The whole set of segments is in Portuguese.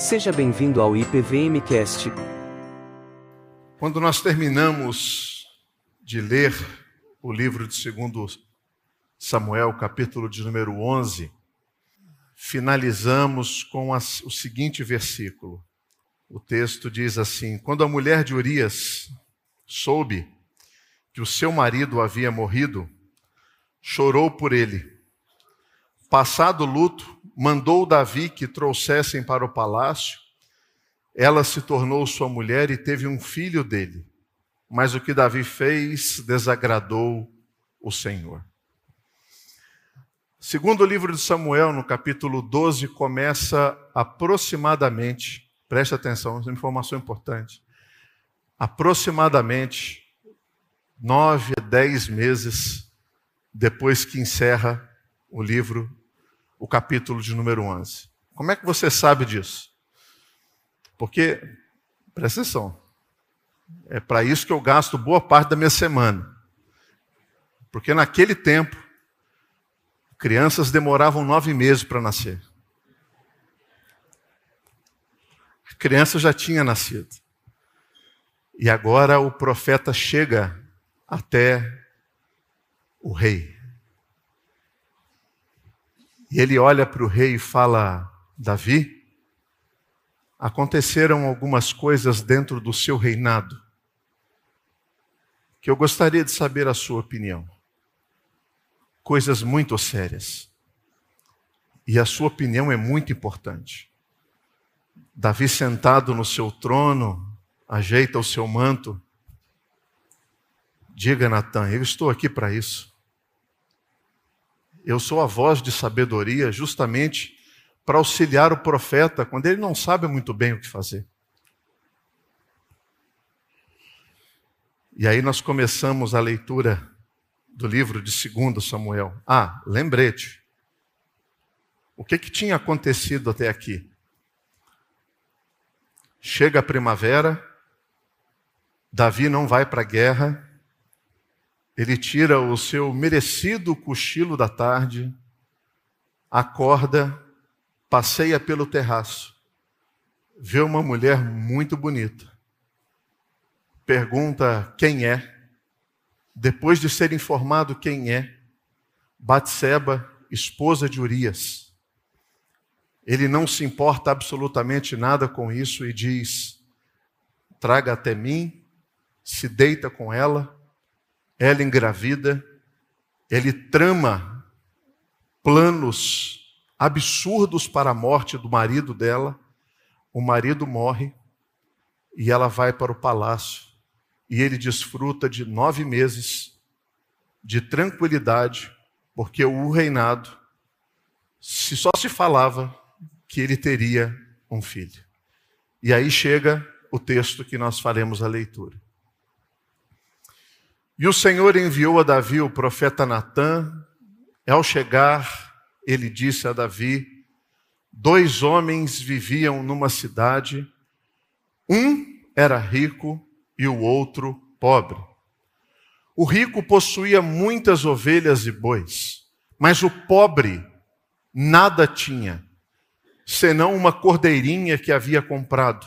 Seja bem-vindo ao IPVMcast. Quando nós terminamos de ler o livro de 2 Samuel, capítulo de número 11, finalizamos com o seguinte versículo. O texto diz assim: Quando a mulher de Urias soube que o seu marido havia morrido, chorou por ele. Passado o luto, mandou Davi que trouxessem para o palácio. Ela se tornou sua mulher e teve um filho dele. Mas o que Davi fez desagradou o Senhor. Segundo o livro de Samuel, no capítulo 12, começa aproximadamente, preste atenção, essa informação importante, aproximadamente nove a dez meses depois que encerra o livro o capítulo de número 11. Como é que você sabe disso? Porque, presta atenção, é para isso que eu gasto boa parte da minha semana. Porque naquele tempo, crianças demoravam nove meses para nascer. A criança já tinha nascido. E agora o profeta chega até o rei. E ele olha para o rei e fala: Davi, aconteceram algumas coisas dentro do seu reinado que eu gostaria de saber a sua opinião. Coisas muito sérias. E a sua opinião é muito importante. Davi, sentado no seu trono, ajeita o seu manto. Diga, Natan, eu estou aqui para isso. Eu sou a voz de sabedoria justamente para auxiliar o profeta quando ele não sabe muito bem o que fazer. E aí nós começamos a leitura do livro de 2 Samuel. Ah, lembrete. O que, que tinha acontecido até aqui? Chega a primavera, Davi não vai para a guerra, ele tira o seu merecido cochilo da tarde, acorda, passeia pelo terraço, vê uma mulher muito bonita, pergunta quem é, depois de ser informado quem é, Batseba, esposa de Urias. Ele não se importa absolutamente nada com isso e diz: traga até mim, se deita com ela ela engravida, ele trama planos absurdos para a morte do marido dela. O marido morre e ela vai para o palácio e ele desfruta de nove meses de tranquilidade, porque o reinado se só se falava que ele teria um filho. E aí chega o texto que nós faremos a leitura. E o Senhor enviou a Davi o profeta Natã. Ao chegar, ele disse a Davi: Dois homens viviam numa cidade, um era rico e o outro pobre. O rico possuía muitas ovelhas e bois, mas o pobre nada tinha, senão uma cordeirinha que havia comprado.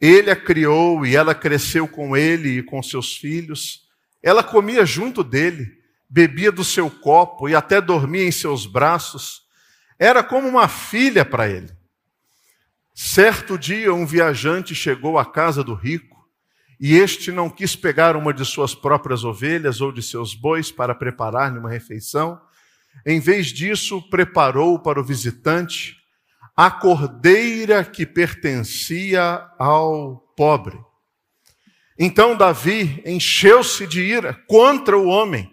Ele a criou e ela cresceu com ele e com seus filhos. Ela comia junto dele, bebia do seu copo e até dormia em seus braços. Era como uma filha para ele. Certo dia, um viajante chegou à casa do rico e este não quis pegar uma de suas próprias ovelhas ou de seus bois para preparar-lhe uma refeição. Em vez disso, preparou para o visitante a cordeira que pertencia ao pobre. Então Davi encheu-se de ira contra o homem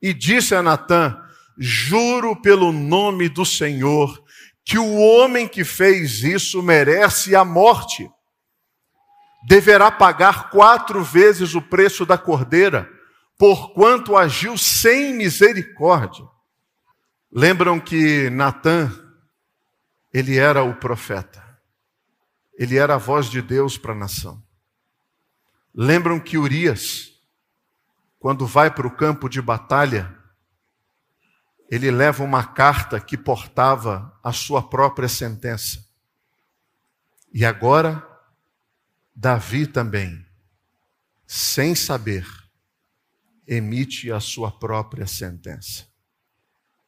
e disse a Natã: Juro pelo nome do Senhor que o homem que fez isso merece a morte. Deverá pagar quatro vezes o preço da cordeira, porquanto agiu sem misericórdia. Lembram que Natã, ele era o profeta, ele era a voz de Deus para a nação. Lembram que Urias, quando vai para o campo de batalha, ele leva uma carta que portava a sua própria sentença. E agora, Davi também, sem saber, emite a sua própria sentença.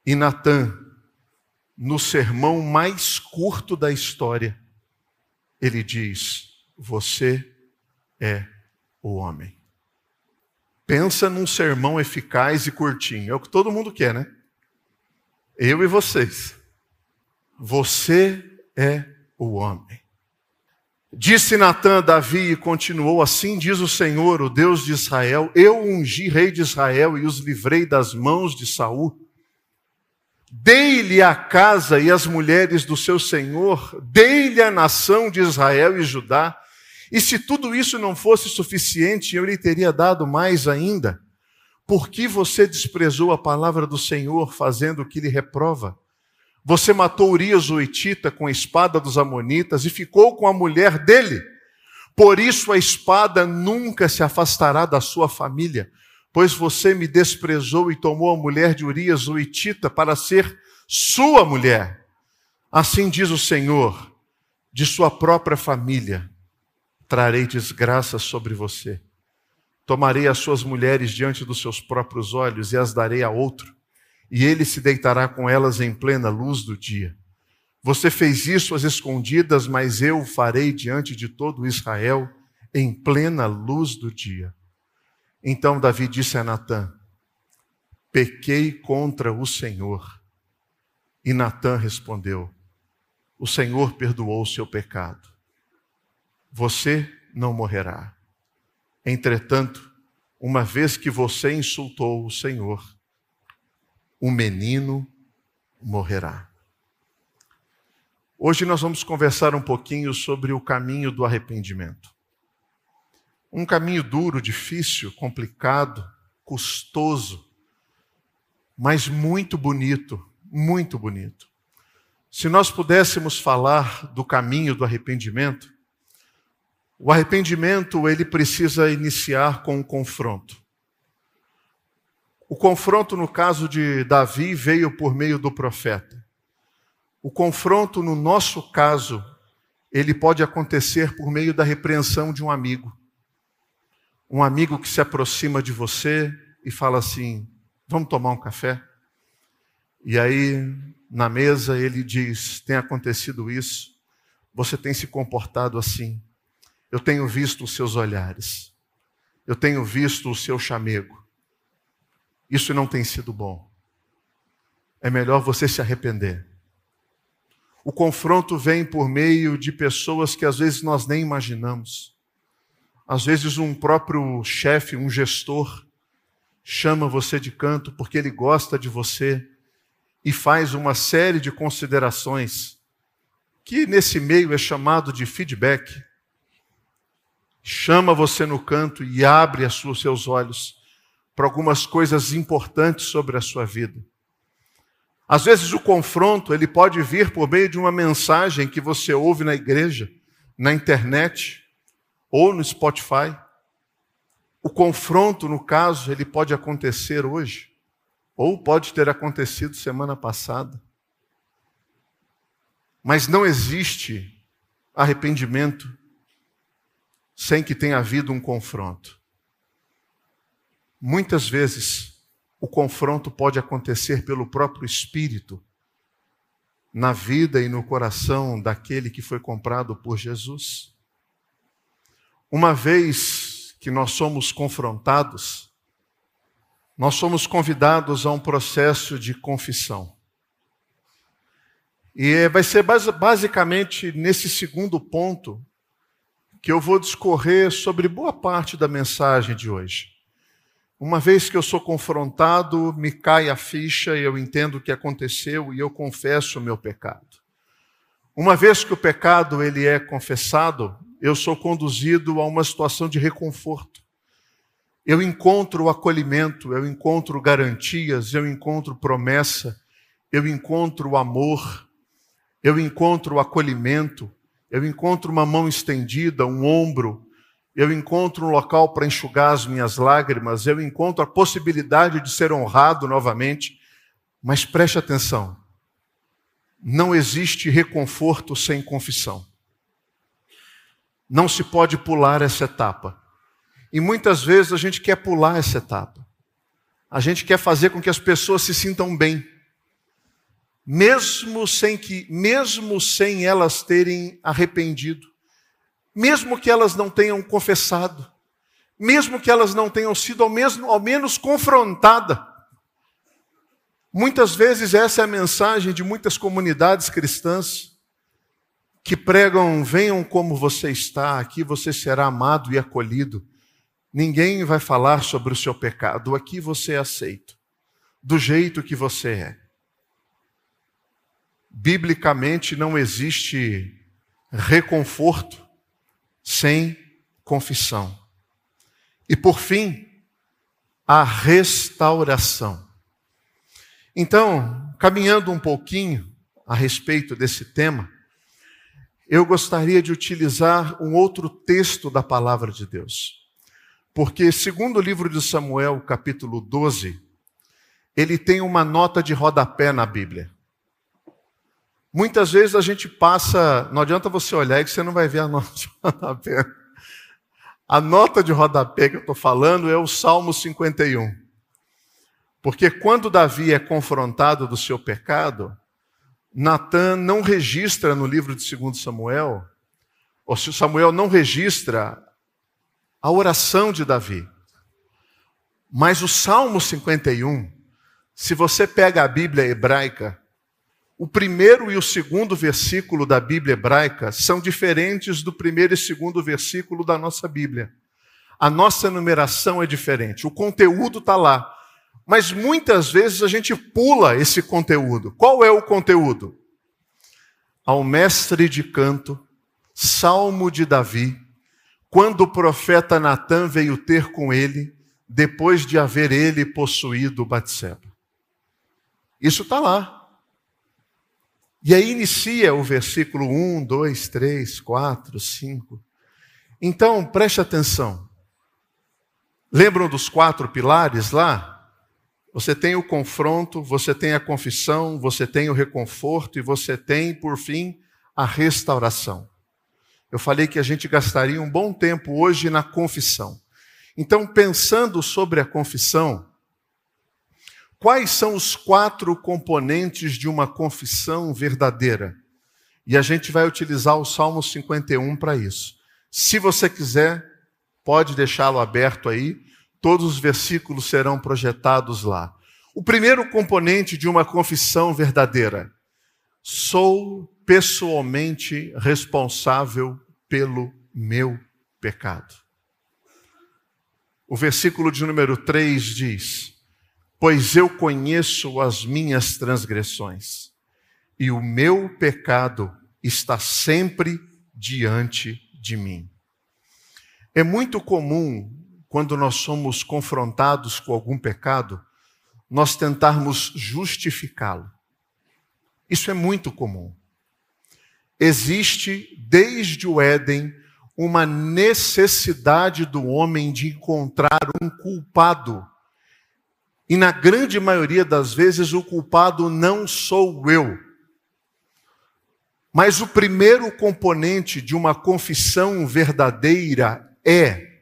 E Natan, no sermão mais curto da história, ele diz: Você é o homem. Pensa num sermão eficaz e curtinho. É o que todo mundo quer, né? Eu e vocês. Você é o homem. Disse Natã a Davi e continuou: Assim diz o Senhor, o Deus de Israel: Eu ungi rei de Israel e os livrei das mãos de Saul. Dei-lhe a casa e as mulheres do seu senhor, dei-lhe a nação de Israel e Judá. E se tudo isso não fosse suficiente, eu lhe teria dado mais ainda. Por que você desprezou a palavra do Senhor, fazendo o que lhe reprova? Você matou Urias o Etita com a espada dos Amonitas e ficou com a mulher dele. Por isso a espada nunca se afastará da sua família, pois você me desprezou e tomou a mulher de Urias o Etita para ser sua mulher. Assim diz o Senhor, de sua própria família trarei desgraça sobre você. Tomarei as suas mulheres diante dos seus próprios olhos e as darei a outro, e ele se deitará com elas em plena luz do dia. Você fez isso às escondidas, mas eu o farei diante de todo Israel em plena luz do dia. Então Davi disse a Natã: Pequei contra o Senhor. E Natã respondeu: O Senhor perdoou o seu pecado você não morrerá. Entretanto, uma vez que você insultou o Senhor, o menino morrerá. Hoje nós vamos conversar um pouquinho sobre o caminho do arrependimento. Um caminho duro, difícil, complicado, custoso, mas muito bonito, muito bonito. Se nós pudéssemos falar do caminho do arrependimento, o arrependimento, ele precisa iniciar com um confronto. O confronto, no caso de Davi, veio por meio do profeta. O confronto, no nosso caso, ele pode acontecer por meio da repreensão de um amigo. Um amigo que se aproxima de você e fala assim: Vamos tomar um café? E aí, na mesa, ele diz: Tem acontecido isso, você tem se comportado assim. Eu tenho visto os seus olhares. Eu tenho visto o seu chamego. Isso não tem sido bom. É melhor você se arrepender. O confronto vem por meio de pessoas que às vezes nós nem imaginamos. Às vezes, um próprio chefe, um gestor, chama você de canto porque ele gosta de você e faz uma série de considerações que nesse meio é chamado de feedback chama você no canto e abre os seus olhos para algumas coisas importantes sobre a sua vida. Às vezes o confronto ele pode vir por meio de uma mensagem que você ouve na igreja, na internet ou no Spotify. O confronto, no caso, ele pode acontecer hoje ou pode ter acontecido semana passada. Mas não existe arrependimento sem que tenha havido um confronto. Muitas vezes, o confronto pode acontecer pelo próprio Espírito, na vida e no coração daquele que foi comprado por Jesus. Uma vez que nós somos confrontados, nós somos convidados a um processo de confissão. E vai ser basicamente nesse segundo ponto que eu vou discorrer sobre boa parte da mensagem de hoje. Uma vez que eu sou confrontado, me cai a ficha e eu entendo o que aconteceu e eu confesso o meu pecado. Uma vez que o pecado ele é confessado, eu sou conduzido a uma situação de reconforto. Eu encontro acolhimento, eu encontro garantias, eu encontro promessa, eu encontro amor, eu encontro acolhimento, eu encontro uma mão estendida, um ombro, eu encontro um local para enxugar as minhas lágrimas, eu encontro a possibilidade de ser honrado novamente. Mas preste atenção: não existe reconforto sem confissão. Não se pode pular essa etapa. E muitas vezes a gente quer pular essa etapa. A gente quer fazer com que as pessoas se sintam bem, mesmo sem que, mesmo sem elas terem arrependido, mesmo que elas não tenham confessado, mesmo que elas não tenham sido ao, mesmo, ao menos confrontadas. Muitas vezes essa é a mensagem de muitas comunidades cristãs que pregam: venham como você está, aqui você será amado e acolhido. Ninguém vai falar sobre o seu pecado, aqui você é aceito, do jeito que você é. Biblicamente não existe reconforto sem confissão. E por fim, a restauração. Então, caminhando um pouquinho a respeito desse tema, eu gostaria de utilizar um outro texto da palavra de Deus. Porque, segundo o livro de Samuel, capítulo 12, ele tem uma nota de rodapé na Bíblia. Muitas vezes a gente passa, não adianta você olhar e que você não vai ver a nota de rodapé. A nota de rodapé que eu estou falando é o Salmo 51. Porque quando Davi é confrontado do seu pecado, Natan não registra no livro de 2 Samuel, ou se Samuel não registra a oração de Davi. Mas o Salmo 51, se você pega a Bíblia hebraica, o primeiro e o segundo versículo da Bíblia hebraica são diferentes do primeiro e segundo versículo da nossa Bíblia. A nossa numeração é diferente, o conteúdo está lá. Mas muitas vezes a gente pula esse conteúdo. Qual é o conteúdo? Ao mestre de canto, Salmo de Davi, quando o profeta Natan veio ter com ele, depois de haver ele possuído Batseba. Isso está lá. E aí inicia o versículo 1, 2, 3, 4, 5. Então, preste atenção. Lembram dos quatro pilares lá? Você tem o confronto, você tem a confissão, você tem o reconforto e você tem, por fim, a restauração. Eu falei que a gente gastaria um bom tempo hoje na confissão. Então, pensando sobre a confissão, quais são os quatro componentes de uma confissão verdadeira? E a gente vai utilizar o Salmo 51 para isso. Se você quiser, pode deixá-lo aberto aí Todos os versículos serão projetados lá. O primeiro componente de uma confissão verdadeira: sou pessoalmente responsável pelo meu pecado. O versículo de número 3 diz: Pois eu conheço as minhas transgressões, e o meu pecado está sempre diante de mim. É muito comum quando nós somos confrontados com algum pecado, nós tentarmos justificá-lo. Isso é muito comum. Existe, desde o Éden, uma necessidade do homem de encontrar um culpado. E na grande maioria das vezes, o culpado não sou eu. Mas o primeiro componente de uma confissão verdadeira é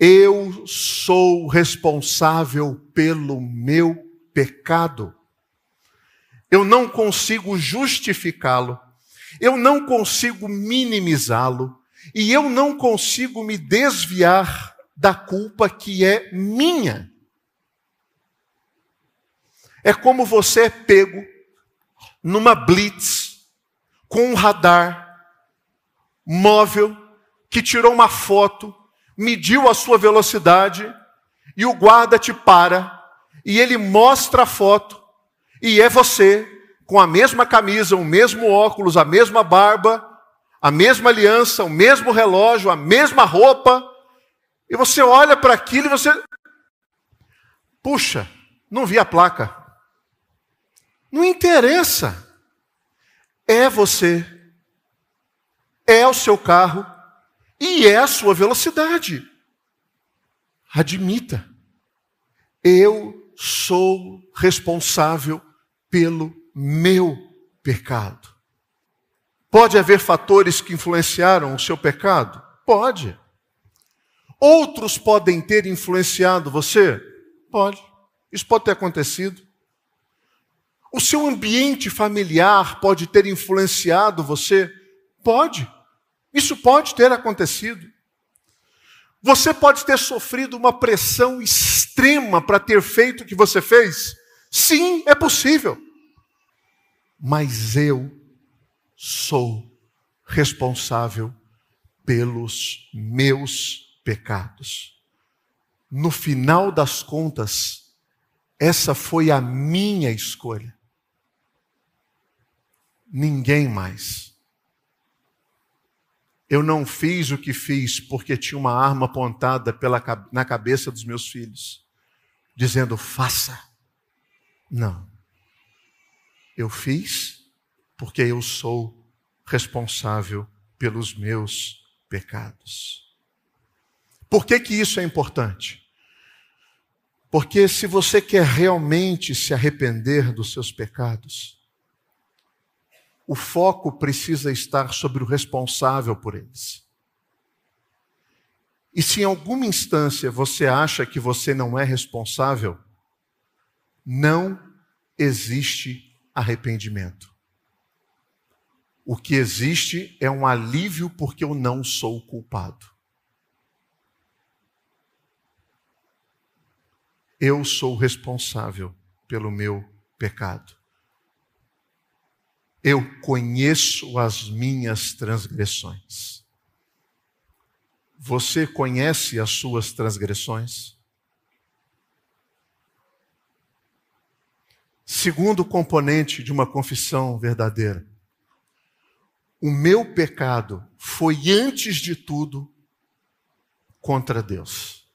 eu sou responsável pelo meu pecado. Eu não consigo justificá-lo, eu não consigo minimizá-lo, e eu não consigo me desviar da culpa que é minha. É como você é pego numa blitz com um radar móvel que tirou uma foto mediu a sua velocidade e o guarda te para e ele mostra a foto e é você com a mesma camisa, o mesmo óculos, a mesma barba, a mesma aliança, o mesmo relógio, a mesma roupa, e você olha para aquilo e você puxa, não vi a placa. Não interessa. É você. É o seu carro e é a sua velocidade. Admita, eu sou responsável pelo meu pecado. Pode haver fatores que influenciaram o seu pecado? Pode. Outros podem ter influenciado você? Pode. Isso pode ter acontecido. O seu ambiente familiar pode ter influenciado você? Pode. Isso pode ter acontecido. Você pode ter sofrido uma pressão extrema para ter feito o que você fez? Sim, é possível. Mas eu sou responsável pelos meus pecados. No final das contas, essa foi a minha escolha. Ninguém mais. Eu não fiz o que fiz porque tinha uma arma apontada pela, na cabeça dos meus filhos, dizendo: faça. Não. Eu fiz porque eu sou responsável pelos meus pecados. Por que, que isso é importante? Porque se você quer realmente se arrepender dos seus pecados, o foco precisa estar sobre o responsável por eles. E se em alguma instância você acha que você não é responsável, não existe arrependimento. O que existe é um alívio porque eu não sou culpado. Eu sou responsável pelo meu pecado eu conheço as minhas transgressões. Você conhece as suas transgressões? Segundo componente de uma confissão verdadeira. O meu pecado foi, antes de tudo, contra Deus.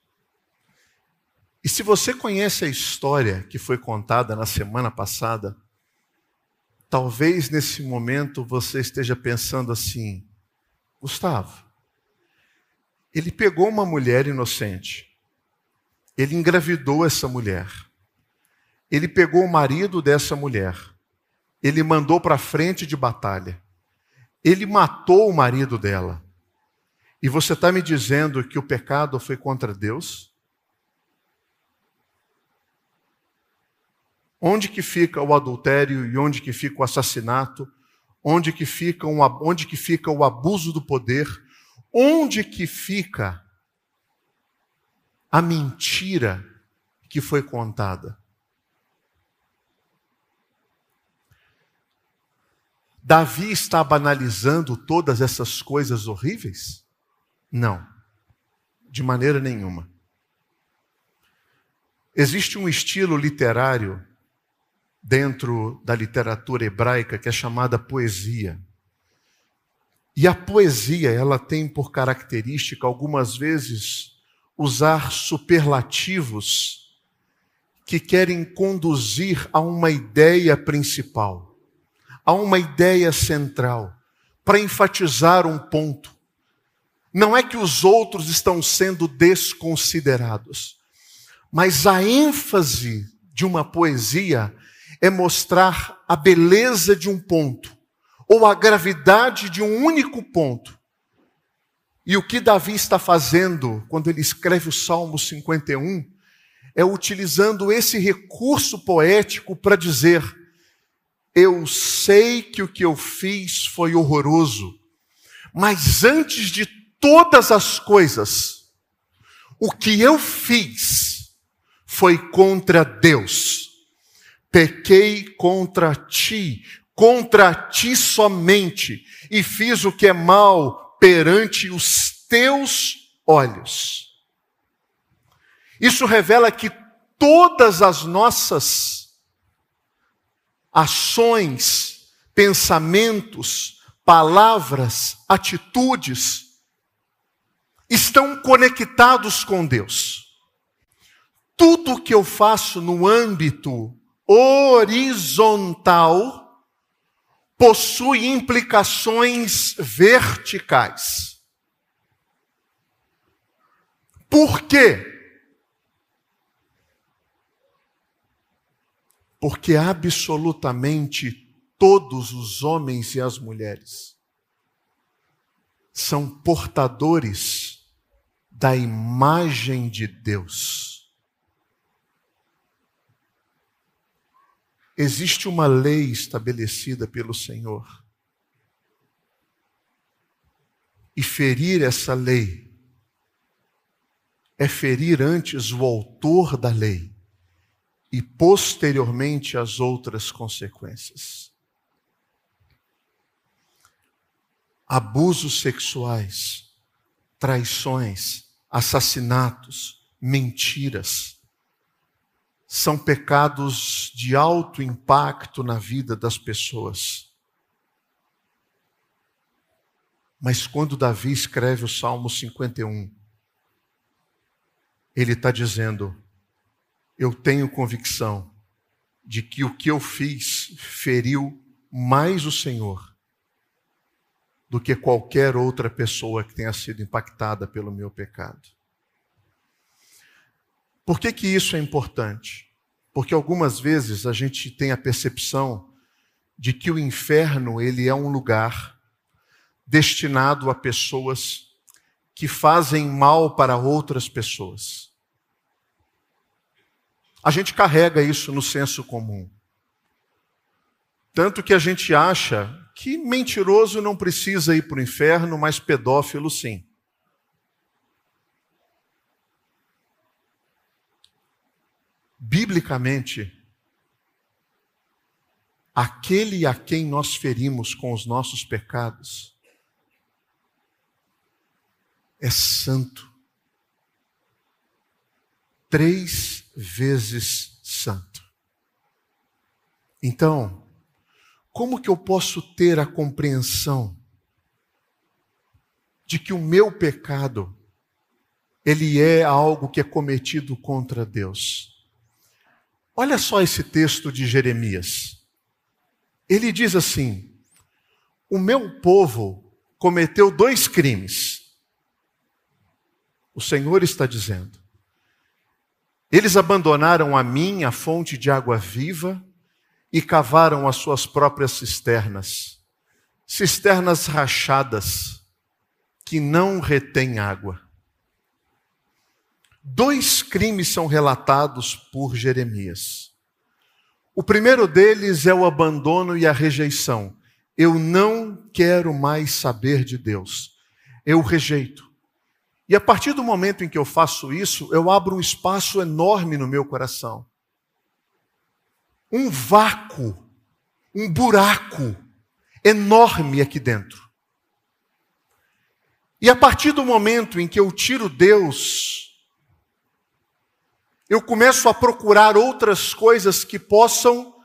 E se você conhece a história que foi contada na semana passada, Talvez nesse momento você esteja pensando assim: Gustavo, ele pegou uma mulher inocente, ele engravidou essa mulher, ele pegou o marido dessa mulher, ele mandou para frente de batalha, ele matou o marido dela. E você está me dizendo que o pecado foi contra Deus? Onde que fica o adultério e onde que fica o assassinato? Onde que fica, um, onde que fica o abuso do poder? Onde que fica a mentira que foi contada? Davi está banalizando todas essas coisas horríveis? Não, de maneira nenhuma. Existe um estilo literário dentro da literatura hebraica que é chamada poesia. E a poesia, ela tem por característica algumas vezes usar superlativos que querem conduzir a uma ideia principal, a uma ideia central, para enfatizar um ponto. Não é que os outros estão sendo desconsiderados, mas a ênfase de uma poesia é mostrar a beleza de um ponto, ou a gravidade de um único ponto. E o que Davi está fazendo quando ele escreve o Salmo 51 é utilizando esse recurso poético para dizer: Eu sei que o que eu fiz foi horroroso, mas antes de todas as coisas, o que eu fiz foi contra Deus pequei contra ti, contra ti somente, e fiz o que é mal perante os teus olhos. Isso revela que todas as nossas ações, pensamentos, palavras, atitudes estão conectados com Deus. Tudo que eu faço no âmbito horizontal possui implicações verticais. Por quê? Porque absolutamente todos os homens e as mulheres são portadores da imagem de Deus. Existe uma lei estabelecida pelo Senhor. E ferir essa lei é ferir antes o autor da lei e posteriormente as outras consequências. Abusos sexuais, traições, assassinatos, mentiras, são pecados de alto impacto na vida das pessoas. Mas quando Davi escreve o Salmo 51, ele está dizendo: Eu tenho convicção de que o que eu fiz feriu mais o Senhor do que qualquer outra pessoa que tenha sido impactada pelo meu pecado. Por que, que isso é importante? Porque algumas vezes a gente tem a percepção de que o inferno ele é um lugar destinado a pessoas que fazem mal para outras pessoas. A gente carrega isso no senso comum. Tanto que a gente acha que mentiroso não precisa ir para o inferno, mas pedófilo sim. Biblicamente, aquele a quem nós ferimos com os nossos pecados, é santo. Três vezes santo. Então, como que eu posso ter a compreensão de que o meu pecado ele é algo que é cometido contra Deus? Olha só esse texto de Jeremias. Ele diz assim: O meu povo cometeu dois crimes. O Senhor está dizendo. Eles abandonaram a mim, a fonte de água viva, e cavaram as suas próprias cisternas, cisternas rachadas, que não retêm água. Dois crimes são relatados por Jeremias. O primeiro deles é o abandono e a rejeição. Eu não quero mais saber de Deus. Eu rejeito. E a partir do momento em que eu faço isso, eu abro um espaço enorme no meu coração. Um vácuo, um buraco enorme aqui dentro. E a partir do momento em que eu tiro Deus, eu começo a procurar outras coisas que possam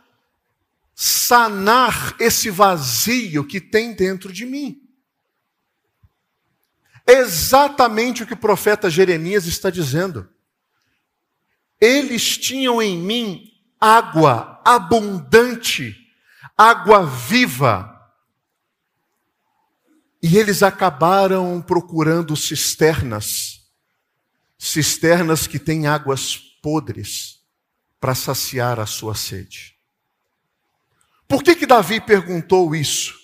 sanar esse vazio que tem dentro de mim exatamente o que o profeta Jeremias está dizendo. Eles tinham em mim água abundante, água viva. E eles acabaram procurando cisternas, cisternas que têm águas podres para saciar a sua sede. Por que que Davi perguntou isso?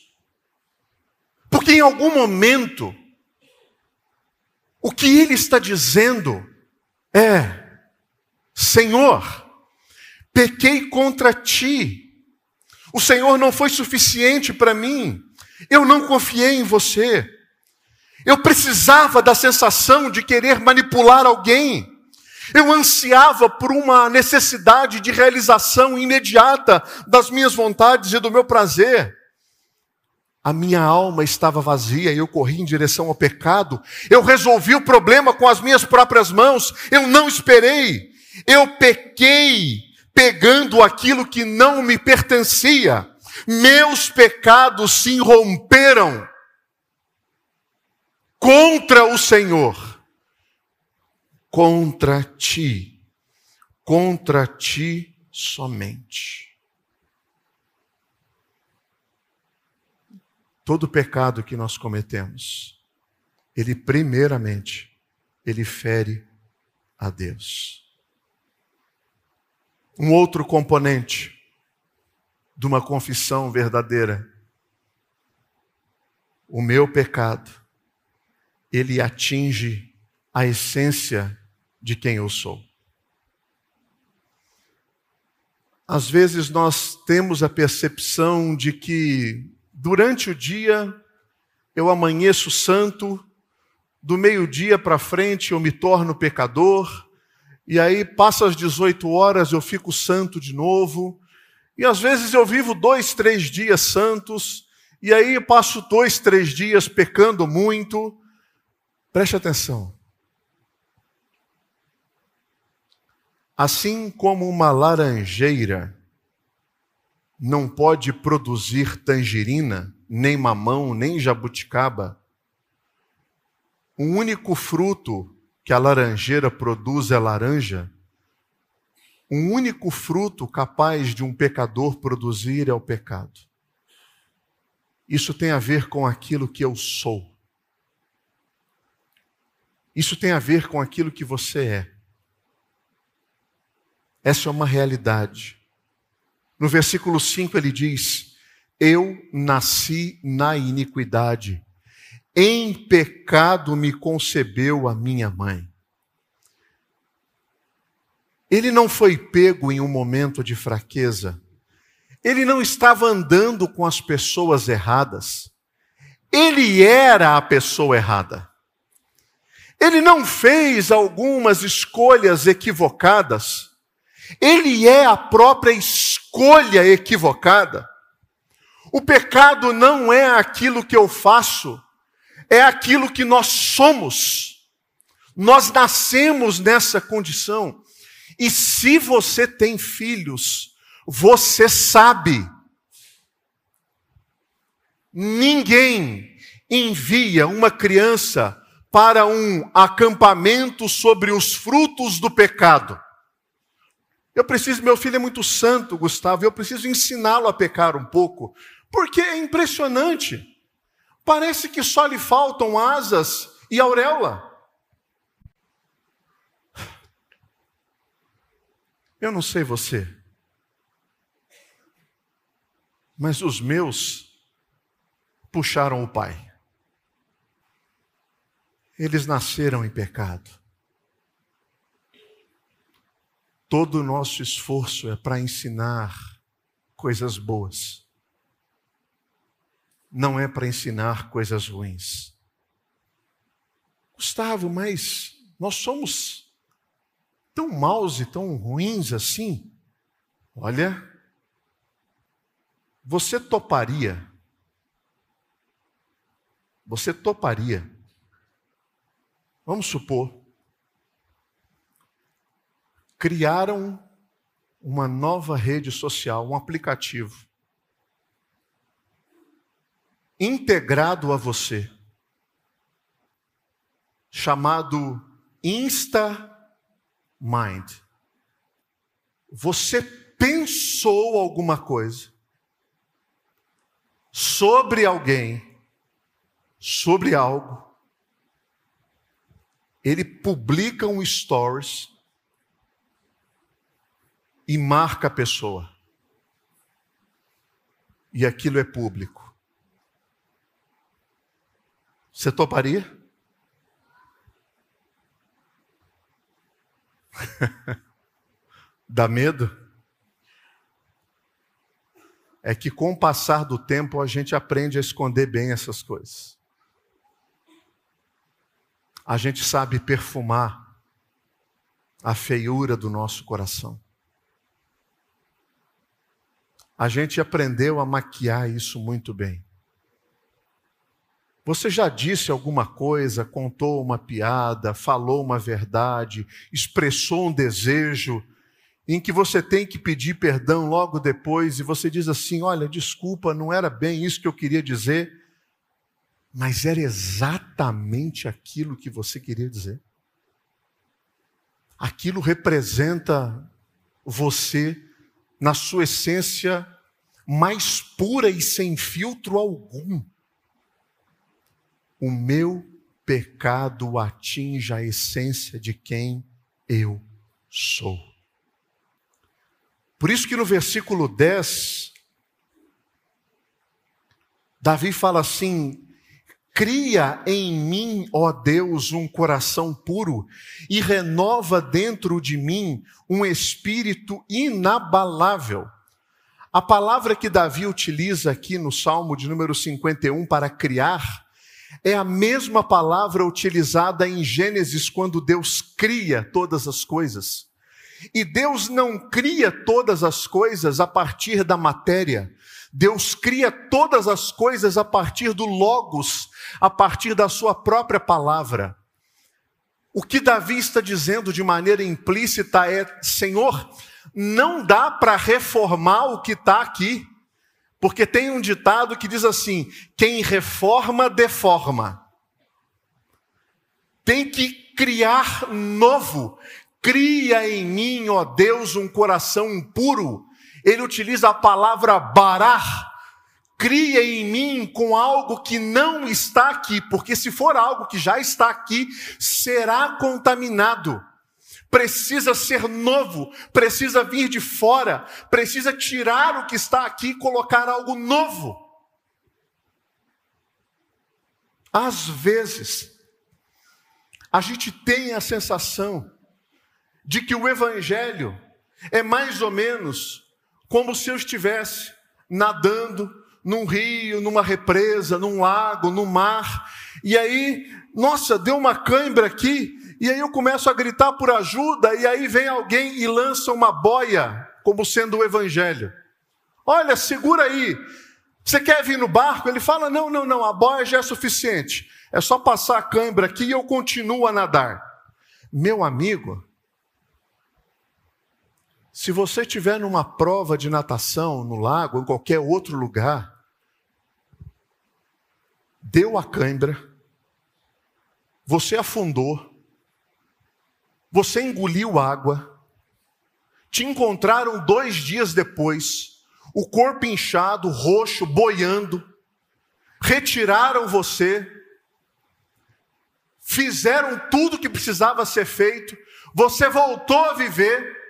Porque em algum momento o que ele está dizendo é: Senhor, pequei contra ti. O Senhor não foi suficiente para mim. Eu não confiei em você. Eu precisava da sensação de querer manipular alguém. Eu ansiava por uma necessidade de realização imediata das minhas vontades e do meu prazer a minha alma estava vazia e eu corri em direção ao pecado. Eu resolvi o problema com as minhas próprias mãos. Eu não esperei. Eu pequei pegando aquilo que não me pertencia. Meus pecados se romperam contra o Senhor, contra ti, contra ti somente. Todo pecado que nós cometemos, ele primeiramente, ele fere a Deus. Um outro componente de uma confissão verdadeira. O meu pecado, ele atinge a essência de quem eu sou. Às vezes nós temos a percepção de que durante o dia eu amanheço santo, do meio-dia para frente eu me torno pecador, e aí passa as 18 horas eu fico santo de novo, e às vezes eu vivo dois, três dias santos, e aí passo dois, três dias pecando muito. Preste atenção. Assim como uma laranjeira não pode produzir tangerina, nem mamão, nem jabuticaba, o único fruto que a laranjeira produz é laranja, o único fruto capaz de um pecador produzir é o pecado. Isso tem a ver com aquilo que eu sou. Isso tem a ver com aquilo que você é. Essa é uma realidade. No versículo 5 ele diz: Eu nasci na iniquidade, em pecado me concebeu a minha mãe. Ele não foi pego em um momento de fraqueza. Ele não estava andando com as pessoas erradas. Ele era a pessoa errada. Ele não fez algumas escolhas equivocadas. Ele é a própria escolha equivocada. O pecado não é aquilo que eu faço, é aquilo que nós somos. Nós nascemos nessa condição. E se você tem filhos, você sabe. Ninguém envia uma criança para um acampamento sobre os frutos do pecado. Eu preciso, meu filho é muito santo, Gustavo, eu preciso ensiná-lo a pecar um pouco, porque é impressionante. Parece que só lhe faltam asas e auréola. Eu não sei você, mas os meus puxaram o pai. Eles nasceram em pecado. Todo o nosso esforço é para ensinar coisas boas, não é para ensinar coisas ruins. Gustavo, mas nós somos tão maus e tão ruins assim? Olha, você toparia, você toparia, vamos supor, criaram uma nova rede social, um aplicativo, integrado a você, chamado Insta Mind. Você pensou alguma coisa sobre alguém, sobre algo, ele publica um stories e marca a pessoa. E aquilo é público. Você toparia? Dá medo? É que com o passar do tempo a gente aprende a esconder bem essas coisas. A gente sabe perfumar a feiura do nosso coração. A gente aprendeu a maquiar isso muito bem. Você já disse alguma coisa, contou uma piada, falou uma verdade, expressou um desejo em que você tem que pedir perdão logo depois e você diz assim: Olha, desculpa, não era bem isso que eu queria dizer, mas era exatamente aquilo que você queria dizer. Aquilo representa você na sua essência mais pura e sem filtro algum. O meu pecado atinge a essência de quem eu sou. Por isso que no versículo 10, Davi fala assim: Cria em mim, ó Deus, um coração puro e renova dentro de mim um espírito inabalável. A palavra que Davi utiliza aqui no Salmo de número 51 para criar é a mesma palavra utilizada em Gênesis quando Deus cria todas as coisas. E Deus não cria todas as coisas a partir da matéria. Deus cria todas as coisas a partir do Logos, a partir da sua própria palavra. O que Davi está dizendo de maneira implícita é: Senhor, não dá para reformar o que está aqui, porque tem um ditado que diz assim: quem reforma, deforma. Tem que criar novo. Cria em mim, ó Deus, um coração puro. Ele utiliza a palavra barar, cria em mim com algo que não está aqui, porque se for algo que já está aqui, será contaminado. Precisa ser novo, precisa vir de fora, precisa tirar o que está aqui e colocar algo novo. Às vezes, a gente tem a sensação de que o Evangelho é mais ou menos como se eu estivesse nadando num rio, numa represa, num lago, no mar. E aí, nossa, deu uma cãibra aqui, e aí eu começo a gritar por ajuda, e aí vem alguém e lança uma boia, como sendo o evangelho. Olha, segura aí. Você quer vir no barco? Ele fala: não, não, não, a boia já é suficiente. É só passar a cãibra aqui e eu continuo a nadar. Meu amigo, se você estiver numa prova de natação no lago em qualquer outro lugar, deu a cãibra, você afundou, você engoliu água, te encontraram dois dias depois, o corpo inchado, roxo, boiando, retiraram você, fizeram tudo que precisava ser feito, você voltou a viver,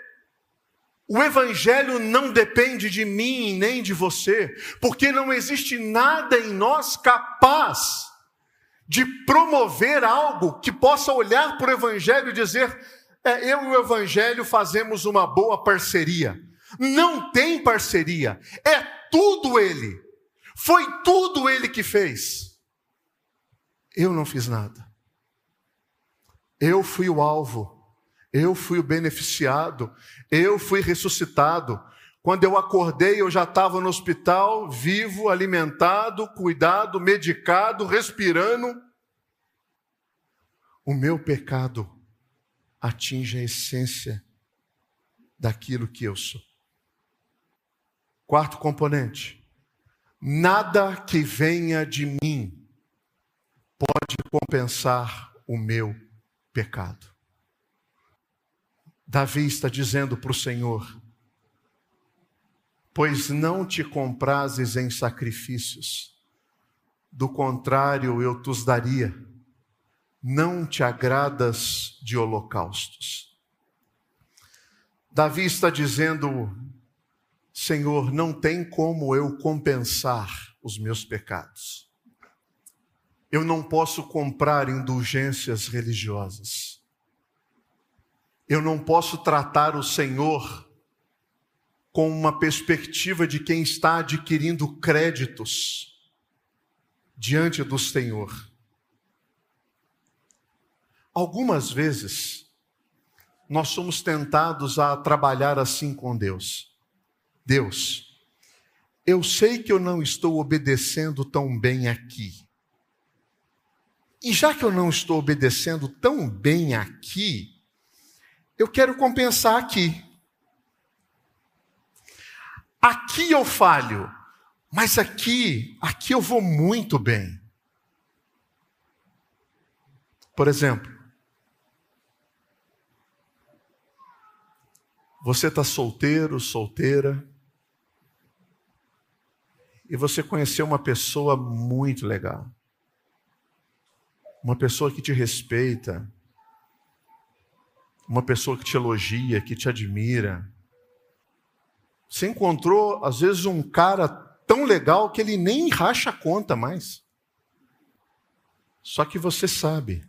o Evangelho não depende de mim nem de você, porque não existe nada em nós capaz de promover algo que possa olhar para o Evangelho e dizer: é, eu e o Evangelho fazemos uma boa parceria. Não tem parceria, é tudo Ele, foi tudo Ele que fez. Eu não fiz nada, eu fui o alvo. Eu fui o beneficiado, eu fui ressuscitado. Quando eu acordei, eu já estava no hospital, vivo, alimentado, cuidado, medicado, respirando. O meu pecado atinge a essência daquilo que eu sou. Quarto componente: nada que venha de mim pode compensar o meu pecado. Davi está dizendo para o Senhor: Pois não te comprases em sacrifícios, do contrário eu te daria, não te agradas de holocaustos. Davi está dizendo: Senhor, não tem como eu compensar os meus pecados. Eu não posso comprar indulgências religiosas. Eu não posso tratar o Senhor com uma perspectiva de quem está adquirindo créditos diante do Senhor. Algumas vezes, nós somos tentados a trabalhar assim com Deus. Deus, eu sei que eu não estou obedecendo tão bem aqui. E já que eu não estou obedecendo tão bem aqui, eu quero compensar aqui. Aqui eu falho, mas aqui, aqui eu vou muito bem. Por exemplo, você está solteiro, solteira, e você conheceu uma pessoa muito legal, uma pessoa que te respeita, uma pessoa que te elogia, que te admira. Você encontrou, às vezes, um cara tão legal que ele nem racha a conta mais. Só que você sabe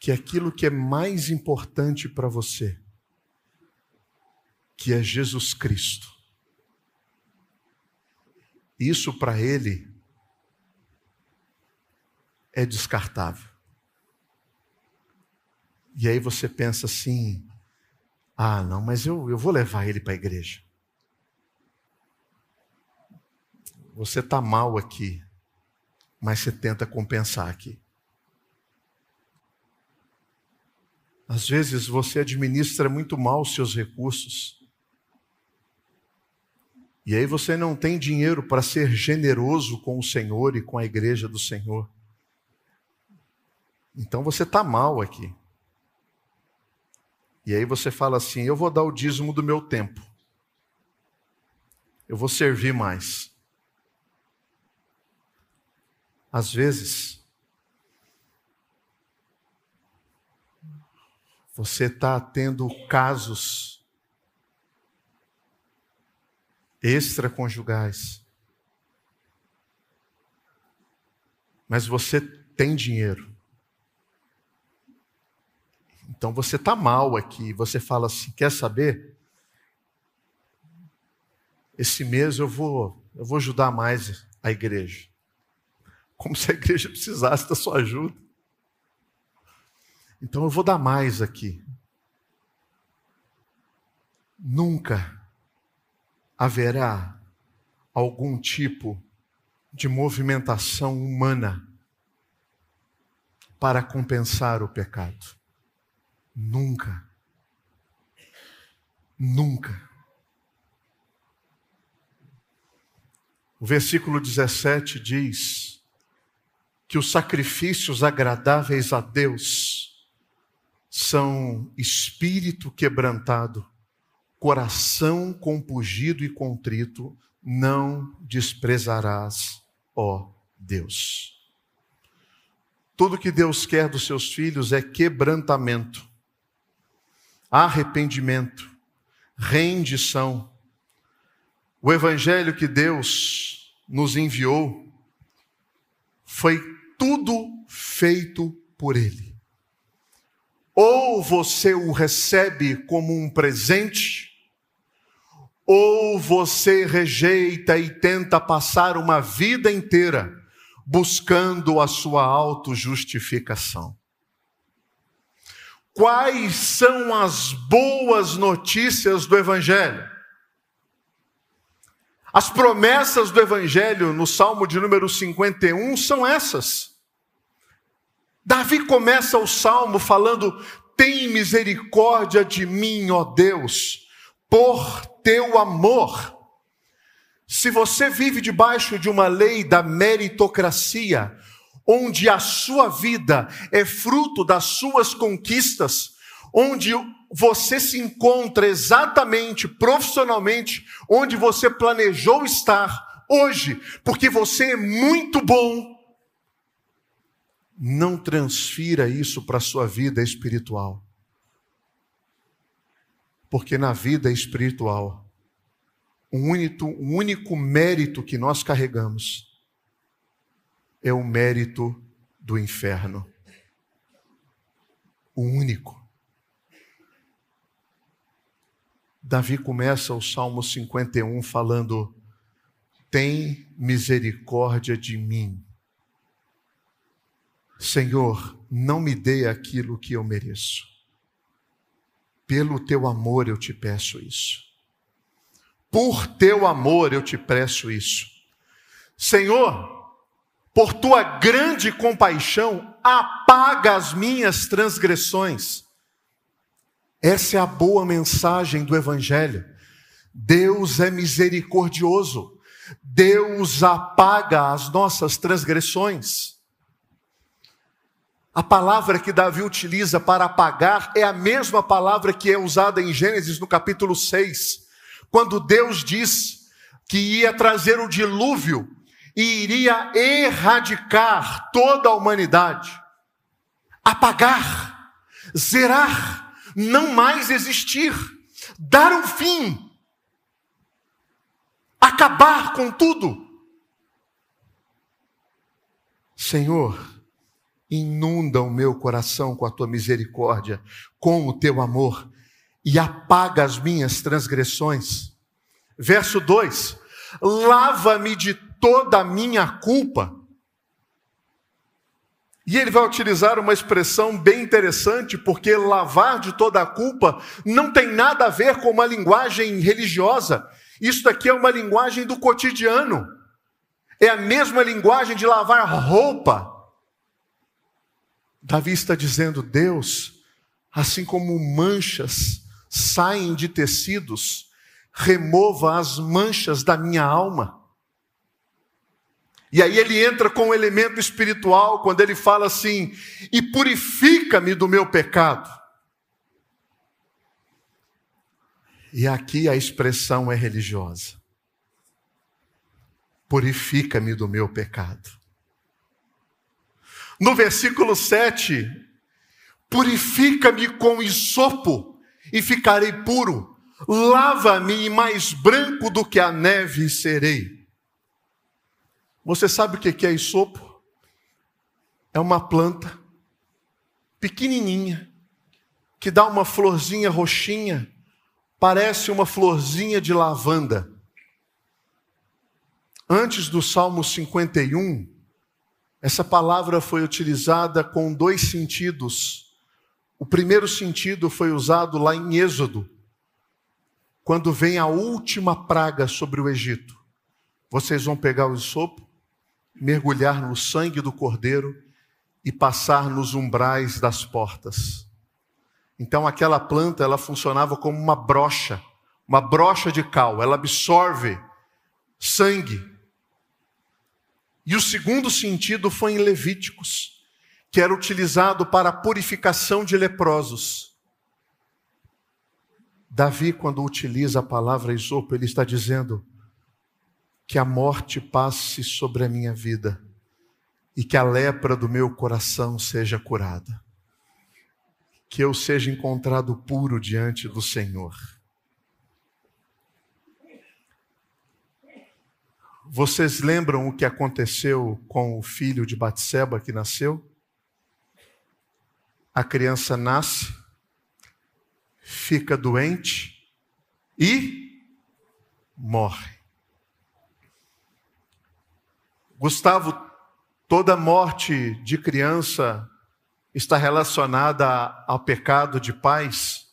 que aquilo que é mais importante para você, que é Jesus Cristo, isso para ele é descartável. E aí você pensa assim: ah, não, mas eu, eu vou levar ele para a igreja. Você está mal aqui, mas você tenta compensar aqui. Às vezes você administra muito mal os seus recursos. E aí você não tem dinheiro para ser generoso com o Senhor e com a igreja do Senhor. Então você está mal aqui. E aí você fala assim: eu vou dar o dízimo do meu tempo. Eu vou servir mais. Às vezes, você está tendo casos extraconjugais, mas você tem dinheiro. Então você está mal aqui, você fala assim: quer saber? Esse mês eu vou, eu vou ajudar mais a igreja. Como se a igreja precisasse da sua ajuda. Então eu vou dar mais aqui. Nunca haverá algum tipo de movimentação humana para compensar o pecado. Nunca. Nunca. O versículo 17 diz que os sacrifícios agradáveis a Deus são espírito quebrantado, coração compungido e contrito, não desprezarás, ó Deus. Tudo que Deus quer dos seus filhos é quebrantamento arrependimento, rendição. O evangelho que Deus nos enviou foi tudo feito por Ele. Ou você o recebe como um presente, ou você rejeita e tenta passar uma vida inteira buscando a sua autojustificação. Quais são as boas notícias do Evangelho? As promessas do Evangelho no Salmo de número 51 são essas. Davi começa o salmo falando: Tem misericórdia de mim, ó Deus, por teu amor. Se você vive debaixo de uma lei da meritocracia, onde a sua vida é fruto das suas conquistas, onde você se encontra exatamente profissionalmente onde você planejou estar hoje, porque você é muito bom. Não transfira isso para a sua vida espiritual. Porque na vida espiritual, o único, único mérito que nós carregamos é o mérito do inferno. O único. Davi começa o Salmo 51 falando: Tem misericórdia de mim. Senhor, não me dê aquilo que eu mereço. Pelo teu amor eu te peço isso. Por teu amor eu te peço isso. Senhor, por tua grande compaixão, apaga as minhas transgressões. Essa é a boa mensagem do Evangelho. Deus é misericordioso. Deus apaga as nossas transgressões. A palavra que Davi utiliza para apagar é a mesma palavra que é usada em Gênesis no capítulo 6, quando Deus diz que ia trazer o dilúvio e iria erradicar toda a humanidade, apagar, zerar, não mais existir, dar um fim, acabar com tudo. Senhor, inunda o meu coração com a tua misericórdia, com o teu amor, e apaga as minhas transgressões. Verso 2: Lava-me de toda a minha culpa. E ele vai utilizar uma expressão bem interessante, porque lavar de toda a culpa não tem nada a ver com uma linguagem religiosa. Isso daqui é uma linguagem do cotidiano. É a mesma linguagem de lavar roupa. Davi está dizendo: Deus, assim como manchas saem de tecidos, remova as manchas da minha alma. E aí ele entra com um elemento espiritual quando ele fala assim: e purifica-me do meu pecado. E aqui a expressão é religiosa. Purifica-me do meu pecado. No versículo 7, purifica-me com isopo e ficarei puro. Lava-me mais branco do que a neve serei. Você sabe o que é isopo? É uma planta pequenininha que dá uma florzinha roxinha, parece uma florzinha de lavanda. Antes do Salmo 51, essa palavra foi utilizada com dois sentidos. O primeiro sentido foi usado lá em Êxodo, quando vem a última praga sobre o Egito. Vocês vão pegar o sopo, mergulhar no sangue do cordeiro e passar nos umbrais das portas. Então aquela planta, ela funcionava como uma brocha, uma brocha de cal, ela absorve sangue. E o segundo sentido foi em Levíticos, que era utilizado para a purificação de leprosos. Davi, quando utiliza a palavra isopo, ele está dizendo: que a morte passe sobre a minha vida e que a lepra do meu coração seja curada. Que eu seja encontrado puro diante do Senhor. Vocês lembram o que aconteceu com o filho de Batseba que nasceu? A criança nasce, fica doente e morre. Gustavo, toda morte de criança está relacionada ao pecado de pais?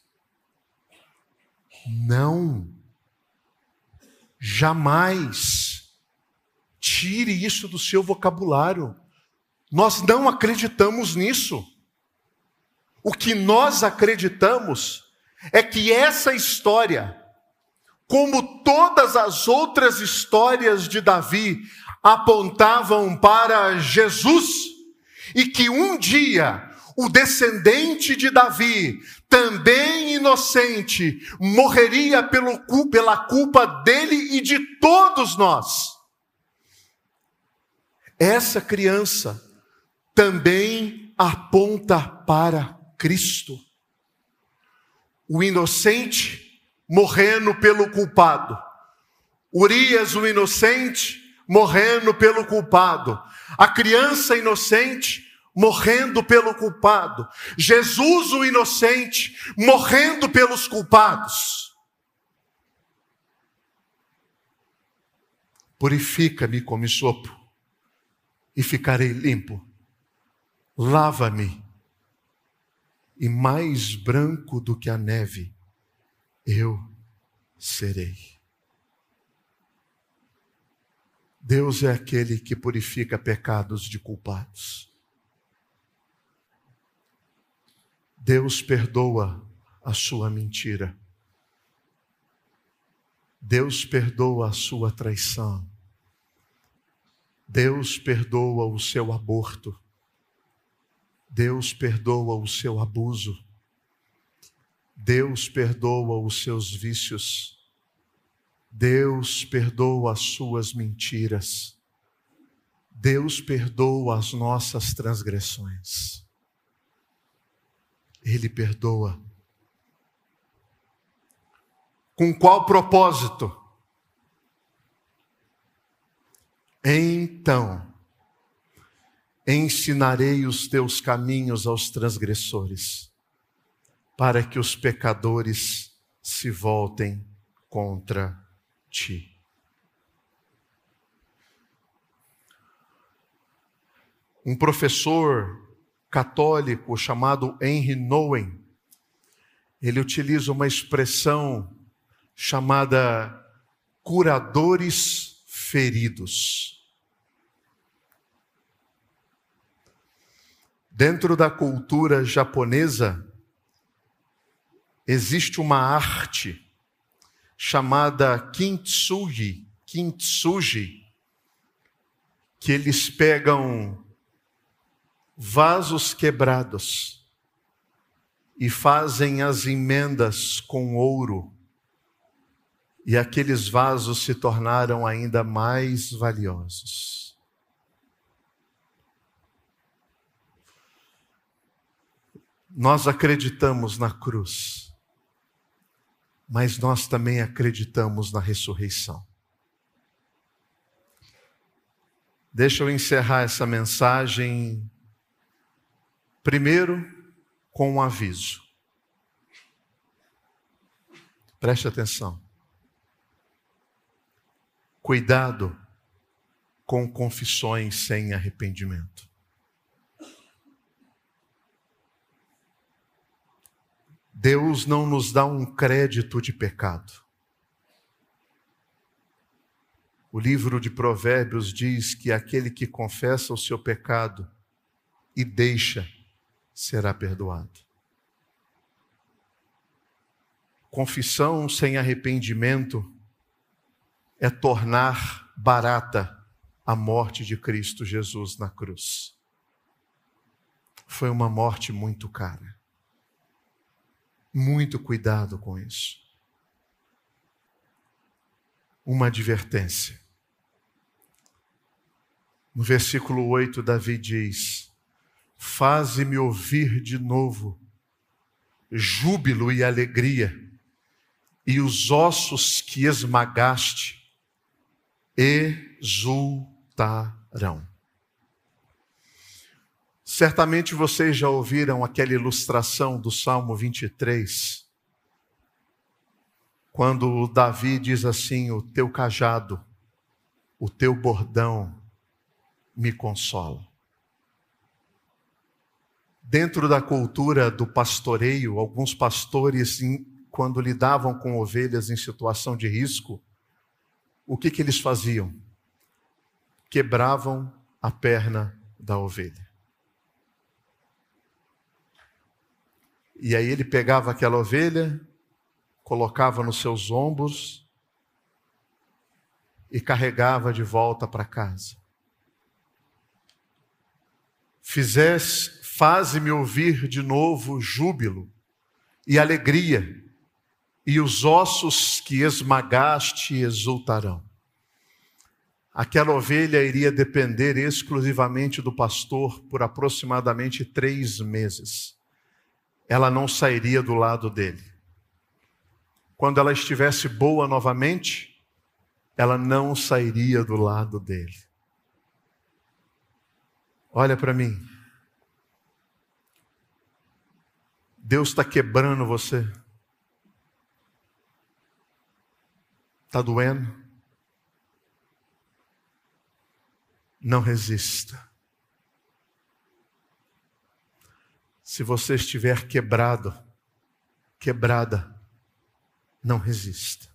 Não. Jamais. Tire isso do seu vocabulário. Nós não acreditamos nisso. O que nós acreditamos é que essa história, como todas as outras histórias de Davi, apontavam para Jesus e que um dia o descendente de Davi, também inocente, morreria pelo, pela culpa dele e de todos nós. Essa criança também aponta para Cristo. O inocente morrendo pelo culpado. Urias, o inocente, morrendo pelo culpado, a criança inocente morrendo pelo culpado, Jesus o inocente morrendo pelos culpados. Purifica-me como sopo e ficarei limpo. Lava-me e mais branco do que a neve eu serei. Deus é aquele que purifica pecados de culpados. Deus perdoa a sua mentira. Deus perdoa a sua traição. Deus perdoa o seu aborto. Deus perdoa o seu abuso. Deus perdoa os seus vícios. Deus perdoa as suas mentiras. Deus perdoa as nossas transgressões. Ele perdoa. Com qual propósito? Então, ensinarei os teus caminhos aos transgressores, para que os pecadores se voltem contra ti. Um professor católico chamado Henry Nouwen, ele utiliza uma expressão chamada curadores feridos. Dentro da cultura japonesa, existe uma arte chamada kintsugi, kintsugi, que eles pegam vasos quebrados e fazem as emendas com ouro, e aqueles vasos se tornaram ainda mais valiosos. Nós acreditamos na cruz, mas nós também acreditamos na ressurreição. Deixa eu encerrar essa mensagem, primeiro, com um aviso. Preste atenção. Cuidado com confissões sem arrependimento. Deus não nos dá um crédito de pecado. O livro de Provérbios diz que aquele que confessa o seu pecado e deixa será perdoado. Confissão sem arrependimento é tornar barata a morte de Cristo Jesus na cruz. Foi uma morte muito cara. Muito cuidado com isso. Uma advertência. No versículo 8, Davi diz: Faze-me ouvir de novo júbilo e alegria, e os ossos que esmagaste exultarão. Certamente vocês já ouviram aquela ilustração do Salmo 23, quando Davi diz assim: O teu cajado, o teu bordão me consola. Dentro da cultura do pastoreio, alguns pastores, quando lidavam com ovelhas em situação de risco, o que, que eles faziam? Quebravam a perna da ovelha. E aí ele pegava aquela ovelha, colocava nos seus ombros e carregava de volta para casa. Fizesse, faze-me ouvir de novo júbilo e alegria, e os ossos que esmagaste exultarão. Aquela ovelha iria depender exclusivamente do pastor por aproximadamente três meses ela não sairia do lado dele. Quando ela estivesse boa novamente, ela não sairia do lado dele. Olha para mim. Deus está quebrando você. Está doendo? Não resista. Se você estiver quebrado, quebrada, não resista.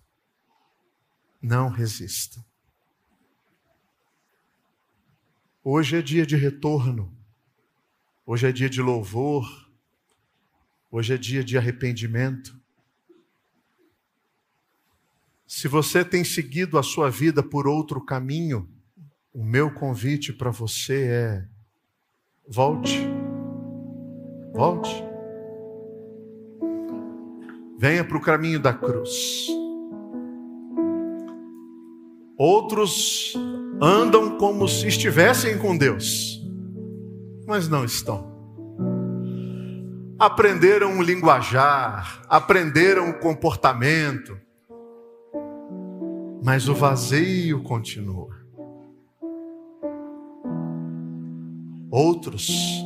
Não resista. Hoje é dia de retorno. Hoje é dia de louvor. Hoje é dia de arrependimento. Se você tem seguido a sua vida por outro caminho, o meu convite para você é: volte. Volte. Venha para o caminho da cruz. Outros andam como se estivessem com Deus, mas não estão. Aprenderam o linguajar, aprenderam o comportamento, mas o vazio continua. Outros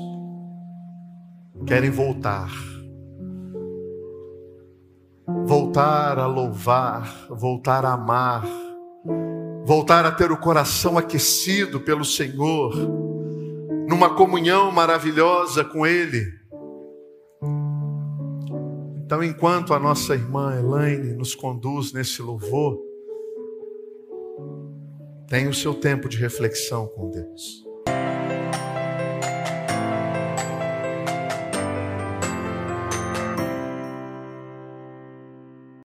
querem voltar. Voltar a louvar, voltar a amar, voltar a ter o coração aquecido pelo Senhor, numa comunhão maravilhosa com Ele. Então, enquanto a nossa irmã Elaine nos conduz nesse louvor, tenha o seu tempo de reflexão com Deus.